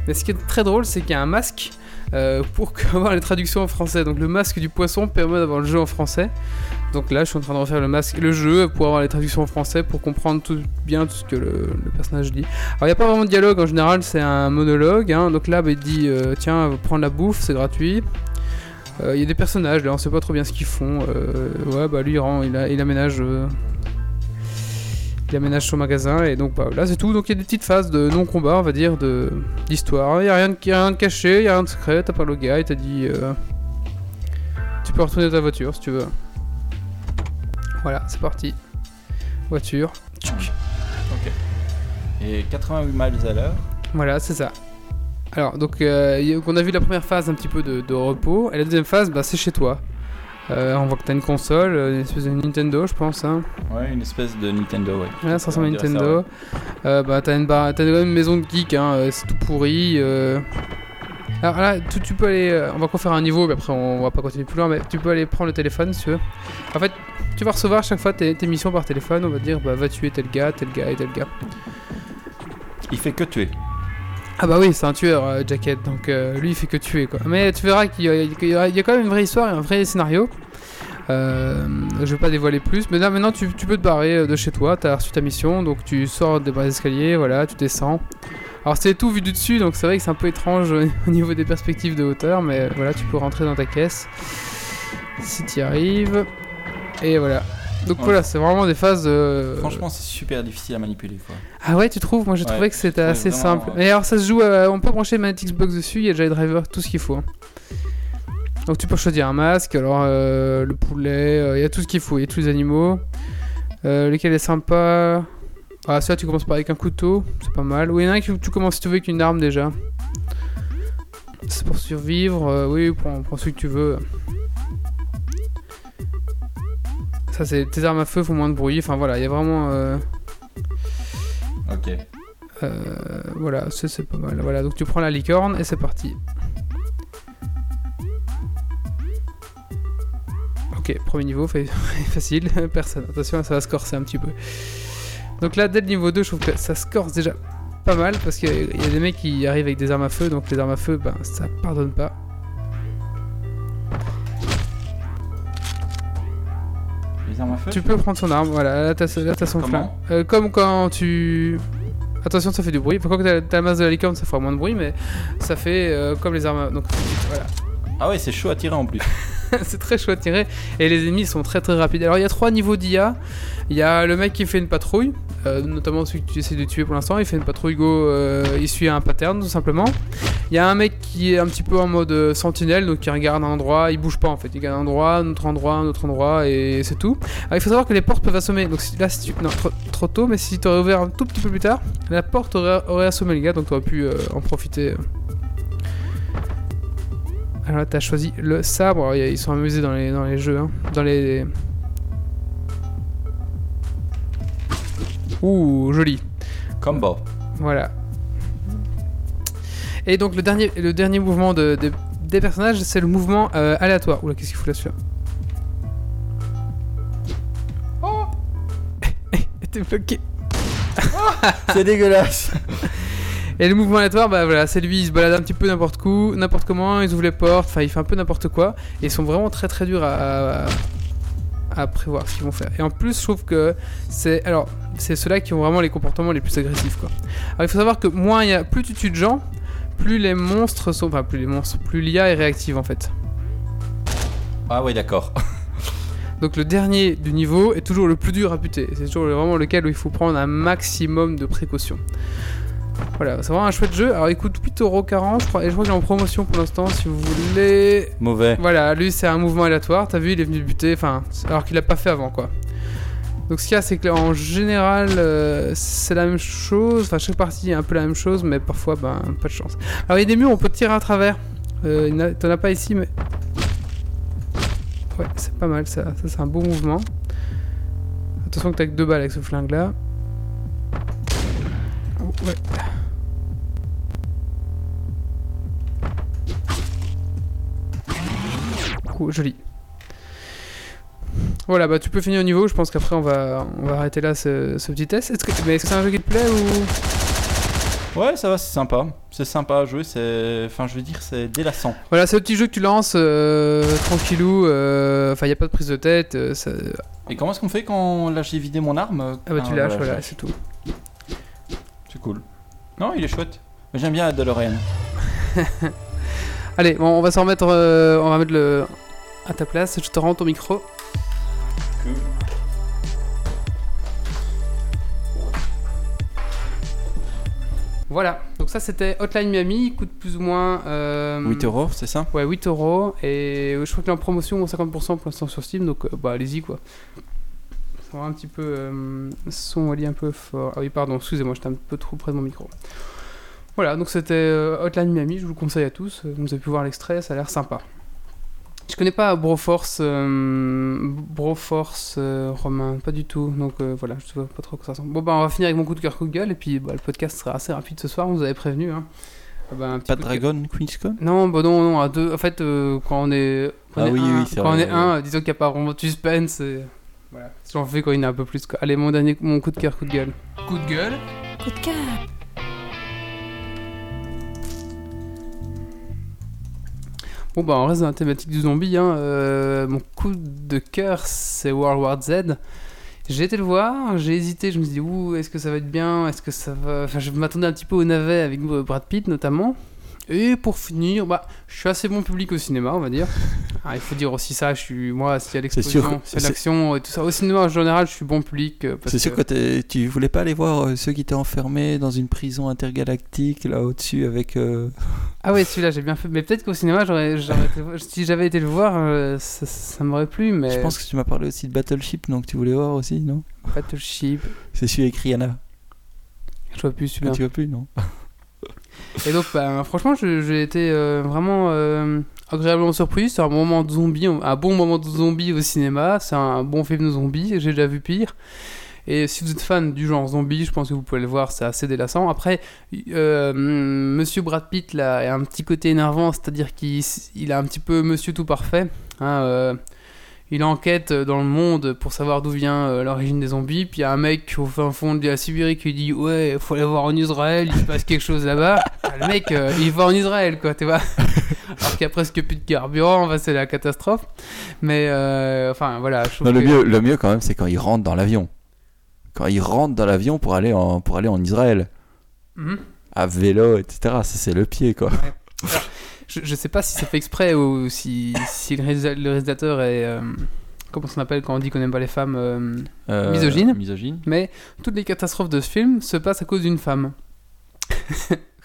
[SPEAKER 1] mais ce qui est très drôle c'est qu'il y a un masque euh, pour avoir les traductions en français. Donc le masque du poisson permet d'avoir le jeu en français. Donc là je suis en train de refaire le masque, le jeu pour avoir les traductions en français pour comprendre tout bien tout ce que le, personnage dit. Alors il n'y a pas vraiment de dialogue en général, c'est un monologue. hein. Donc là bah, il dit euh, tiens prendre la bouffe, c'est gratuit. Euh, Il y a des personnages là, on sait pas trop bien ce qu'ils font. Euh, ouais, bah lui il, rend, il, a- il aménage. euh, il aménage son magasin et donc bah, là c'est tout. Donc il y a des petites phases de non-combat, on va dire, de d'histoire. Il y a rien de, y a rien de caché, il y a rien de secret. T'as pas le gars, il t'a dit. euh, tu peux retourner dans ta voiture si tu veux. Voilà, c'est parti. Voiture. Tchouc.
[SPEAKER 3] Et 88 miles à l'heure.
[SPEAKER 1] Voilà, c'est ça. Alors, donc, euh, a- on a vu la première phase un petit peu de, de repos, et la deuxième phase, bah, c'est chez toi. Euh, on voit que t'as une console, une espèce de Nintendo, je pense. Hein.
[SPEAKER 3] Ouais, une espèce de Nintendo, ouais.
[SPEAKER 1] Voilà, ça ressemble à
[SPEAKER 3] ça,
[SPEAKER 1] Nintendo.
[SPEAKER 3] ouais.
[SPEAKER 1] Euh, bah, t'as une, bar- t'as une maison de geek, hein, c'est tout pourri. Alors là, tu, tu peux aller. on va encore faire un niveau, mais après on va pas continuer plus loin. Mais tu peux aller prendre le téléphone si tu veux. En fait, tu vas recevoir à chaque fois tes, tes missions par téléphone. On va te dire, bah, va tuer tel gars, tel gars et tel gars.
[SPEAKER 3] Il fait que tuer.
[SPEAKER 1] Ah bah oui, c'est un tueur, euh, Jacket, donc euh, lui il fait que tuer quoi. Mais tu verras qu'il y, a- quand même une vraie histoire et un vrai scénario. Euh, je vais pas dévoiler plus, mais là maintenant tu, peux te barrer euh, de chez toi, t'as reçu ta mission, donc tu sors des bas escaliers, voilà, tu descends. Alors c'est tout vu du dessus, donc c'est vrai que c'est un peu étrange au niveau des perspectives de hauteur, mais voilà, tu peux rentrer dans ta caisse si tu y arrives. Et voilà. Donc
[SPEAKER 3] Ouais.
[SPEAKER 1] voilà, c'est vraiment des phases. euh,
[SPEAKER 3] Franchement, c'est super difficile à manipuler, quoi.
[SPEAKER 1] ah ouais, tu trouves? Moi j'ai
[SPEAKER 3] Ouais,
[SPEAKER 1] trouvé que c'était assez
[SPEAKER 3] vraiment,
[SPEAKER 1] simple. Mais alors ça se joue, euh, on peut brancher Manette Xbox dessus, il y a déjà les drivers, tout ce qu'il faut. hein. Donc tu peux choisir un masque, alors euh, le poulet, euh, il y a tout ce qu'il faut, il y a tous les animaux. Lequel est sympa? Ah ça tu commences par avec un couteau, c'est pas mal. Ou il y en a un que tu commences si tu veux avec une arme déjà. C'est pour survivre, oui, prends, prends celui que tu veux. Ça, c'est tes armes à feu font moins de bruit. Enfin voilà, il y a vraiment. euh,
[SPEAKER 3] Ok.
[SPEAKER 1] euh, voilà, c'est pas mal. Voilà, donc tu prends la licorne et c'est parti. Ok, premier niveau, fa- facile, personne. Attention, ça va se corser un petit peu. Donc là, dès le niveau 2, je trouve que ça se corse déjà pas mal parce qu'il y a- il y a des mecs qui arrivent avec des armes à feu, donc les armes à feu, ben ça pardonne pas.
[SPEAKER 3] Les armes à feu
[SPEAKER 1] Tu peux prendre son arme, voilà, là t'as son flingue. Euh, comme quand tu. Attention, ça fait du bruit. Quoi que t'as- la masse de la licorne, ça fera moins de bruit, mais ça fait euh, comme les armes. à- Donc voilà,
[SPEAKER 3] Ah ouais, c'est chaud à tirer en plus.
[SPEAKER 1] c'est très chouette à tirer. Et les ennemis sont très très rapides. Alors il y a trois niveaux d'IA. Il y a le mec qui fait une patrouille, euh, notamment celui que tu essaies de tuer pour l'instant. Il fait une patrouille go, euh, il suit un pattern tout simplement. Il y a un mec qui est un petit peu en mode euh, sentinelle, donc il regarde un endroit, il bouge pas en fait. Il regarde un endroit, un autre endroit, un autre endroit, et c'est tout. Alors il faut savoir que les portes peuvent assommer. Donc là, si tu... non, trop, trop tôt, mais si tu aurais ouvert un tout petit peu plus tard, la porte aurait, aurait assommé le gars, donc tu aurais pu en profiter. Alors là, t'as choisi le sabre. Ils sont amusés dans les, dans les jeux, hein. dans les. Ouh, joli.
[SPEAKER 3] Combo.
[SPEAKER 1] Voilà. Et donc le dernier, le dernier mouvement de, de- des personnages, c'est le mouvement euh, aléatoire. Oula, qu'est-ce qu'il fout là celui-là Oh T'es bloqué.
[SPEAKER 3] C'est dégueulasse.
[SPEAKER 1] Et le mouvement aléatoire, bah voilà, c'est lui, il se balade un petit peu n'importe où, n'importe comment, il ouvre les portes, enfin il fait un peu n'importe quoi. Et ils sont vraiment très très durs à, à, à prévoir ce qu'ils vont faire. Et en plus, je trouve que c'est. Alors, c'est ceux-là qui ont vraiment les comportements les plus agressifs, quoi. Alors il faut savoir que moins il y a. Plus tu tues de gens, plus les monstres sont. Enfin, plus les monstres, plus l'IA est réactive en fait.
[SPEAKER 3] Ah ouais, d'accord.
[SPEAKER 1] Donc le dernier du niveau est toujours le plus dur à buter. C'est toujours vraiment lequel où il faut prendre un maximum de précautions. Voilà, c'est vraiment un chouette jeu. Alors il coûte 8,40€ je crois, et je crois qu'il est en promotion pour l'instant si vous voulez.
[SPEAKER 3] Mauvais.
[SPEAKER 1] Voilà, lui c'est un mouvement aléatoire, t'as vu, il est venu buter, enfin, alors qu'il l'a pas fait avant quoi. Donc ce qu'il y a, c'est que en général, euh, c'est la même chose, enfin chaque partie est un peu la même chose, mais parfois, ben, pas de chance. Alors il y a des murs, on peut tirer à travers. Euh, T'en as pas ici, mais... Ouais, c'est pas mal ça, ça c'est un bon mouvement. Attention que t'as que deux balles avec ce flingue là. Ouais. Cool, joli. Voilà, bah tu peux finir au niveau. Je pense qu'après on va, on va arrêter là ce, ce petit test. Est-ce que mais est-ce que c'est un jeu qui te plaît ou?
[SPEAKER 3] Ouais, ça va, c'est sympa. C'est sympa à jouer, c'est. Enfin, je veux dire, c'est délassant.
[SPEAKER 1] voilà, c'est le petit jeu que tu lances euh, tranquillou. euh, Enfin, il y a pas de prise de tête. euh, ça-
[SPEAKER 3] Et comment est-ce qu'on fait quand là j'ai vidé mon arme?
[SPEAKER 1] Ah bah tu lâches, voilà,
[SPEAKER 3] je
[SPEAKER 1] c'est tout.
[SPEAKER 3] C'est cool. Non, il est chouette. J'aime bien la DeLorean.
[SPEAKER 1] Allez, bon, on va s'en remettre. euh, on va mettre le à ta place. Je te rends ton micro. Voilà, donc ça c'était Hotline Miami, il coûte plus ou moins. euh,
[SPEAKER 3] 8 euros, c'est ça?
[SPEAKER 1] Ouais, 8 euros. Et euh, je crois qu'il est en promotion 50% pour l'instant sur Steam, donc euh, bah allez-y quoi. Va un petit peu. Euh, son Wally un peu fort. Ah oui, pardon, excusez-moi, j'étais un peu trop près de mon micro. Voilà, donc c'était euh, Hotline Miami, je vous le conseille à tous. Vous avez pu voir l'extrait, ça a l'air sympa. Je connais pas Broforce, euh, Broforce euh, Romain, pas du tout. Donc voilà, je sais pas trop quoi ça ressemble. Bon bah on va finir avec mon coup de cœur, de gueule, et puis bah, le podcast sera assez rapide ce soir, on vous avait prévenu. Hein. Ah bah,
[SPEAKER 3] Pas de. Dragon QuizCon
[SPEAKER 1] Non, bah non, non, à deux. En fait, euh, quand on est. Quand
[SPEAKER 3] Ah
[SPEAKER 1] on est
[SPEAKER 3] oui,
[SPEAKER 1] un,
[SPEAKER 3] oui, c'est
[SPEAKER 1] Quand on est un, disons qu'il n'y a pas vraiment de suspense. Et... Voilà. J'en fais quand il y en a un peu plus. Quoi. Allez, mon dernier, mon coup de cœur, coup de gueule.
[SPEAKER 2] Coup de gueule.
[SPEAKER 4] Coup de cœur.
[SPEAKER 1] Bon, bah, on reste dans la thématique du zombie. Hein. Euh, mon coup de cœur, c'est World War Z. J'ai été le voir, j'ai hésité, je me suis dit, ouh, est-ce que ça va être bien? Est-ce que ça va. Enfin, je m'attendais un petit peu au navet avec Brad Pitt notamment. Et pour finir, bah, je suis assez bon public au cinéma, on va dire. Ah, il faut dire aussi ça, je suis, moi, y a
[SPEAKER 3] C'est
[SPEAKER 1] l'action et tout ça. Au cinéma, en général, je suis bon public. euh,
[SPEAKER 3] C'est sûr
[SPEAKER 1] que-
[SPEAKER 3] que tu voulais pas aller voir euh, ceux qui étaient enfermés dans une prison intergalactique là au-dessus avec. euh,
[SPEAKER 1] Ah ouais, celui-là, j'ai bien fait. Mais peut-être qu'au cinéma, j'aurais, si j'avais été le voir, euh, ça, ça m'aurait plu, mais.
[SPEAKER 3] Je pense que tu m'as parlé aussi de Battleship, donc tu voulais voir aussi, non?
[SPEAKER 1] Battleship,
[SPEAKER 3] C'est celui avec Rihanna.
[SPEAKER 1] je vois plus celui-là.
[SPEAKER 3] Ah, tu vois plus, non?
[SPEAKER 1] Et donc, ben, franchement, j'ai été euh, vraiment euh, agréablement surpris. C'est un moment zombie, un bon moment de zombie au cinéma. C'est un bon film de zombie. J'ai déjà vu pire. Et si vous êtes fan du genre zombie, je pense que vous pouvez le voir, c'est assez délassant. Après, euh, Monsieur Brad Pitt a un petit côté énervant, c'est-à-dire qu'il il a un petit peu Monsieur tout parfait. hein, euh, il enquête dans le monde pour savoir d'où vient euh, l'origine des zombies. Puis il y a un mec au fin fond de la Sibérie qui dit Ouais, faut aller voir en Israël, il se passe quelque chose là-bas. Ah, le mec, euh, il va en Israël, quoi, tu vois. Alors qu'il y a presque plus de carburant, enfin, c'est la catastrophe. Mais euh, enfin, voilà. Je
[SPEAKER 3] Non, le,
[SPEAKER 1] que-
[SPEAKER 3] mieux, le mieux quand même, c'est quand il rentre dans l'avion. Quand il rentre dans l'avion pour aller en, pour aller en Israël.
[SPEAKER 1] Mhm.
[SPEAKER 3] À vélo, etc. C'est le pied, quoi.
[SPEAKER 1] Je, je sais pas si c'est fait exprès ou si, si le, réalisa- le réalisateur est. euh, comment on appelle quand on dit qu'on n'aime pas les femmes euh,
[SPEAKER 3] Euh,
[SPEAKER 1] Misogyne.
[SPEAKER 3] Misogyne.
[SPEAKER 1] Mais toutes les catastrophes de ce film se passent à cause d'une femme.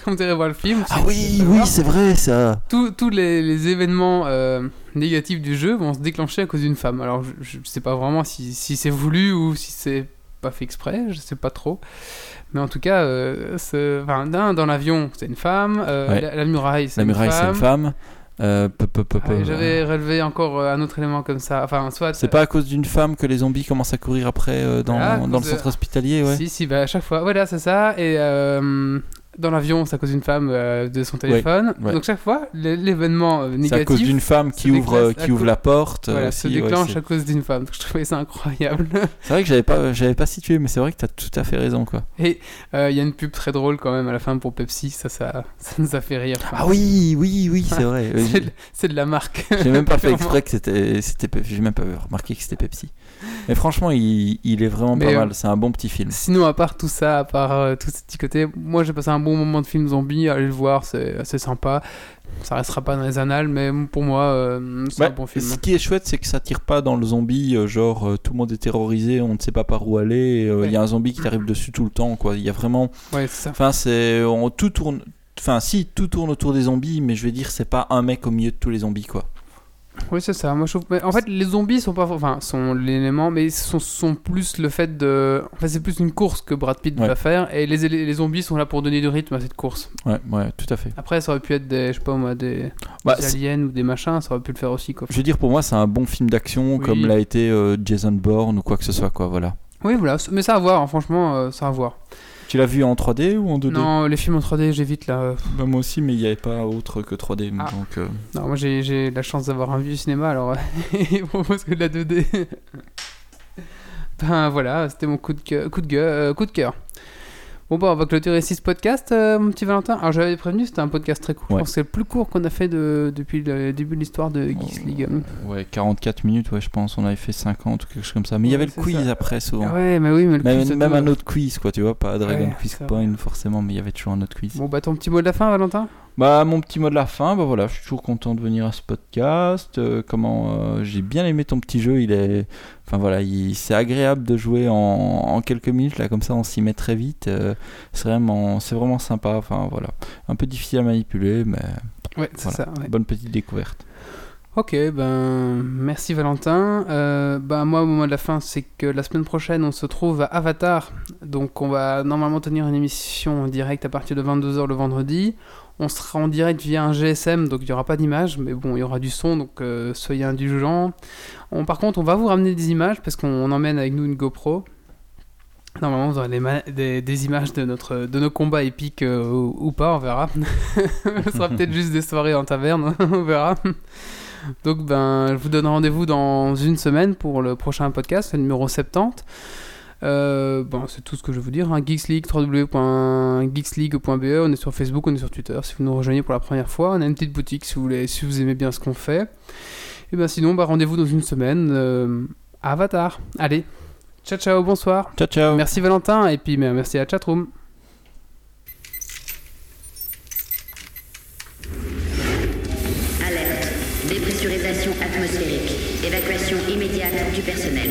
[SPEAKER 1] Quand vous irez voir le film,
[SPEAKER 3] Ah oui, oui, c'est vrai, ça.
[SPEAKER 1] tous tous les, les événements euh, négatifs du jeu vont se déclencher à cause d'une femme. Alors je, je sais pas vraiment si, si c'est voulu ou si c'est pas fait exprès, je sais pas trop. Mais en tout cas, euh, ce- enfin, dans l'avion, c'est une femme. euh,
[SPEAKER 3] Ouais.
[SPEAKER 1] la, la muraille, c'est
[SPEAKER 3] La
[SPEAKER 1] une
[SPEAKER 3] muraille, c'est
[SPEAKER 1] femme.
[SPEAKER 3] une femme. Euh,
[SPEAKER 1] Ah, J'avais relevé encore euh, un autre élément comme ça. Enfin, soit.
[SPEAKER 3] C'est pas à cause d'une femme que les zombies commencent à courir après euh, dans,
[SPEAKER 1] à
[SPEAKER 3] dans le centre hospitalier, ouais.
[SPEAKER 1] Si, si, bah, à chaque fois. Voilà, c'est ça. Et dans l'avion, c'est à cause d'une femme euh, de son téléphone.
[SPEAKER 3] ouais.
[SPEAKER 1] Donc chaque fois, l'é- l'événement euh,
[SPEAKER 3] C'est à cause
[SPEAKER 1] négatif
[SPEAKER 3] d'une femme qui ouvre, euh, qui ouvre la porte. euh,
[SPEAKER 1] voilà,
[SPEAKER 3] aussi,
[SPEAKER 1] se déclenche à cause d'une femme. Donc je trouvais ça incroyable.
[SPEAKER 3] c'est vrai que j'avais pas, j'avais pas situé, mais c'est vrai que t'as tout à fait raison, quoi.
[SPEAKER 1] Et euh, il y a une pub très drôle quand même à la fin pour Pepsi. Ça, ça, ça nous a fait rire. Enfin,
[SPEAKER 3] Ah oui, oui, oui, c'est vrai. Euh,
[SPEAKER 1] c'est de, la marque.
[SPEAKER 3] J'ai même pas fait exprès que c'était, c'était, j'ai même pas remarqué que c'était Pepsi. Mais franchement, il, il est vraiment
[SPEAKER 1] Mais,
[SPEAKER 3] pas
[SPEAKER 1] euh,
[SPEAKER 3] mal. C'est un bon petit film.
[SPEAKER 1] Sinon, à part tout ça, à part euh, tout ce petit côté, moi j'ai passé un bon moment de film zombie. Allez le voir, c'est assez sympa. Ça restera pas dans les annales, mais pour moi, euh, c'est
[SPEAKER 3] Ouais,
[SPEAKER 1] un bon film.
[SPEAKER 3] Ce qui est chouette, c'est que ça tire pas dans le zombie, euh, genre euh, tout le monde est terrorisé, on ne sait pas par où aller, euh, il
[SPEAKER 1] Ouais.
[SPEAKER 3] y a un zombie qui t'arrive dessus tout le temps, quoi. Il y a vraiment,
[SPEAKER 1] Ouais, c'est ça.
[SPEAKER 3] enfin c'est, on tout tourne, enfin si tout tourne autour des zombies, mais je vais dire c'est pas un mec au milieu de tous les zombies, quoi.
[SPEAKER 1] Oui, c'est ça. Moi, je trouve... En fait, les zombies sont pas, enfin, sont l'élément, mais sont, sont plus le fait de. Enfin, c'est plus une course que Brad Pitt
[SPEAKER 3] Ouais.
[SPEAKER 1] va faire, et les, les zombies sont là pour donner du rythme à cette course.
[SPEAKER 3] Ouais, ouais, tout à fait.
[SPEAKER 1] Après, ça aurait pu être des, je sais pas moi, des,
[SPEAKER 3] Bah,
[SPEAKER 1] des aliens ou des machins, ça aurait pu le faire aussi, quoi.
[SPEAKER 3] je veux dire pour moi c'est un bon film d'action
[SPEAKER 1] Oui.
[SPEAKER 3] comme l'a été euh, Jason Bourne ou quoi que ce soit, quoi. Voilà.
[SPEAKER 1] Oui, voilà. Mais ça à voir, hein, franchement, euh, ça à voir.
[SPEAKER 3] Tu l'as vu en 3D ou en 2D
[SPEAKER 1] Non, les films en 3D, j'évite là.
[SPEAKER 3] Bah, moi aussi, mais il n'y avait pas autre que 3D.
[SPEAKER 1] Ah.
[SPEAKER 3] Donc, euh,
[SPEAKER 1] Non, moi j'ai la chance d'avoir un vieux cinéma, alors il propose que de la 2D. ben voilà, c'était mon coup de cœur. Coup de, gueule, euh, coup de cœur. Bon, bah, on va clôturer ici ce podcast, euh, mon petit Valentin. Alors, j'avais prévenu, c'était un podcast très court.
[SPEAKER 3] Ouais.
[SPEAKER 1] Je pense que c'est le plus court qu'on a fait de, depuis le début de l'histoire de Geeks League.
[SPEAKER 3] ouais, 44 minutes, ouais, je pense. On avait fait 50 ou quelque chose comme ça. Mais il y
[SPEAKER 1] Ouais,
[SPEAKER 3] avait le quiz
[SPEAKER 1] ça.
[SPEAKER 3] après, souvent.
[SPEAKER 1] Ouais, mais oui, mais le
[SPEAKER 3] Même,
[SPEAKER 1] quiz,
[SPEAKER 3] même un autre quiz, quoi, tu vois, pas Dragon
[SPEAKER 1] Ouais,
[SPEAKER 3] Quiz Point forcément, mais il y avait toujours un autre quiz.
[SPEAKER 1] Bon, bah, ton petit mot de la fin, Valentin?
[SPEAKER 3] Bah, mon petit mot de la fin, bah voilà, je suis toujours content de venir à ce podcast. Euh, comment, euh, j'ai bien aimé ton petit jeu, il est, enfin voilà, il- c'est agréable de jouer en, en quelques minutes, là, comme ça, on s'y met très vite. Euh, c'est vraiment, c'est vraiment sympa, enfin voilà, un peu difficile à manipuler, mais
[SPEAKER 1] Ouais, c'est
[SPEAKER 3] Voilà.
[SPEAKER 1] ça. ouais.
[SPEAKER 3] bonne petite découverte.
[SPEAKER 1] Ok, ben merci Valentin. Euh, ben moi au moment de la fin, c'est que la semaine prochaine on se trouve à Avatar. Donc on va normalement tenir une émission en direct à partir de 22h le vendredi. On sera en direct via un GSM, donc il n'y aura pas d'image, mais bon, il y aura du son, donc euh, soyez indulgents. On, par contre, on va vous ramener des images parce qu'on emmène avec nous une GoPro. Normalement, vous aurez des, des- images de, notre, de nos combats épiques euh, ou, ou pas, on verra. Ce sera peut-être juste des soirées en taverne, on verra. Donc, ben, je vous donne rendez-vous dans une semaine pour le prochain podcast, le numéro 70. Euh, bon, c'est tout ce que je veux vous dire. Hein. Geeks League, www.geeksleague.be. On est sur Facebook, on est sur Twitter. Si vous nous rejoignez pour la première fois, on a une petite boutique si vous, voulez, si vous aimez bien ce qu'on fait. Et ben sinon, bah, rendez-vous dans une semaine euh, à Avatar. Allez, ciao ciao, bonsoir.
[SPEAKER 3] Ciao, ciao.
[SPEAKER 1] Merci Valentin et puis ben, merci à chatroom.
[SPEAKER 4] Alerte. Dépressurisation atmosphérique. Évacuation immédiate du personnel.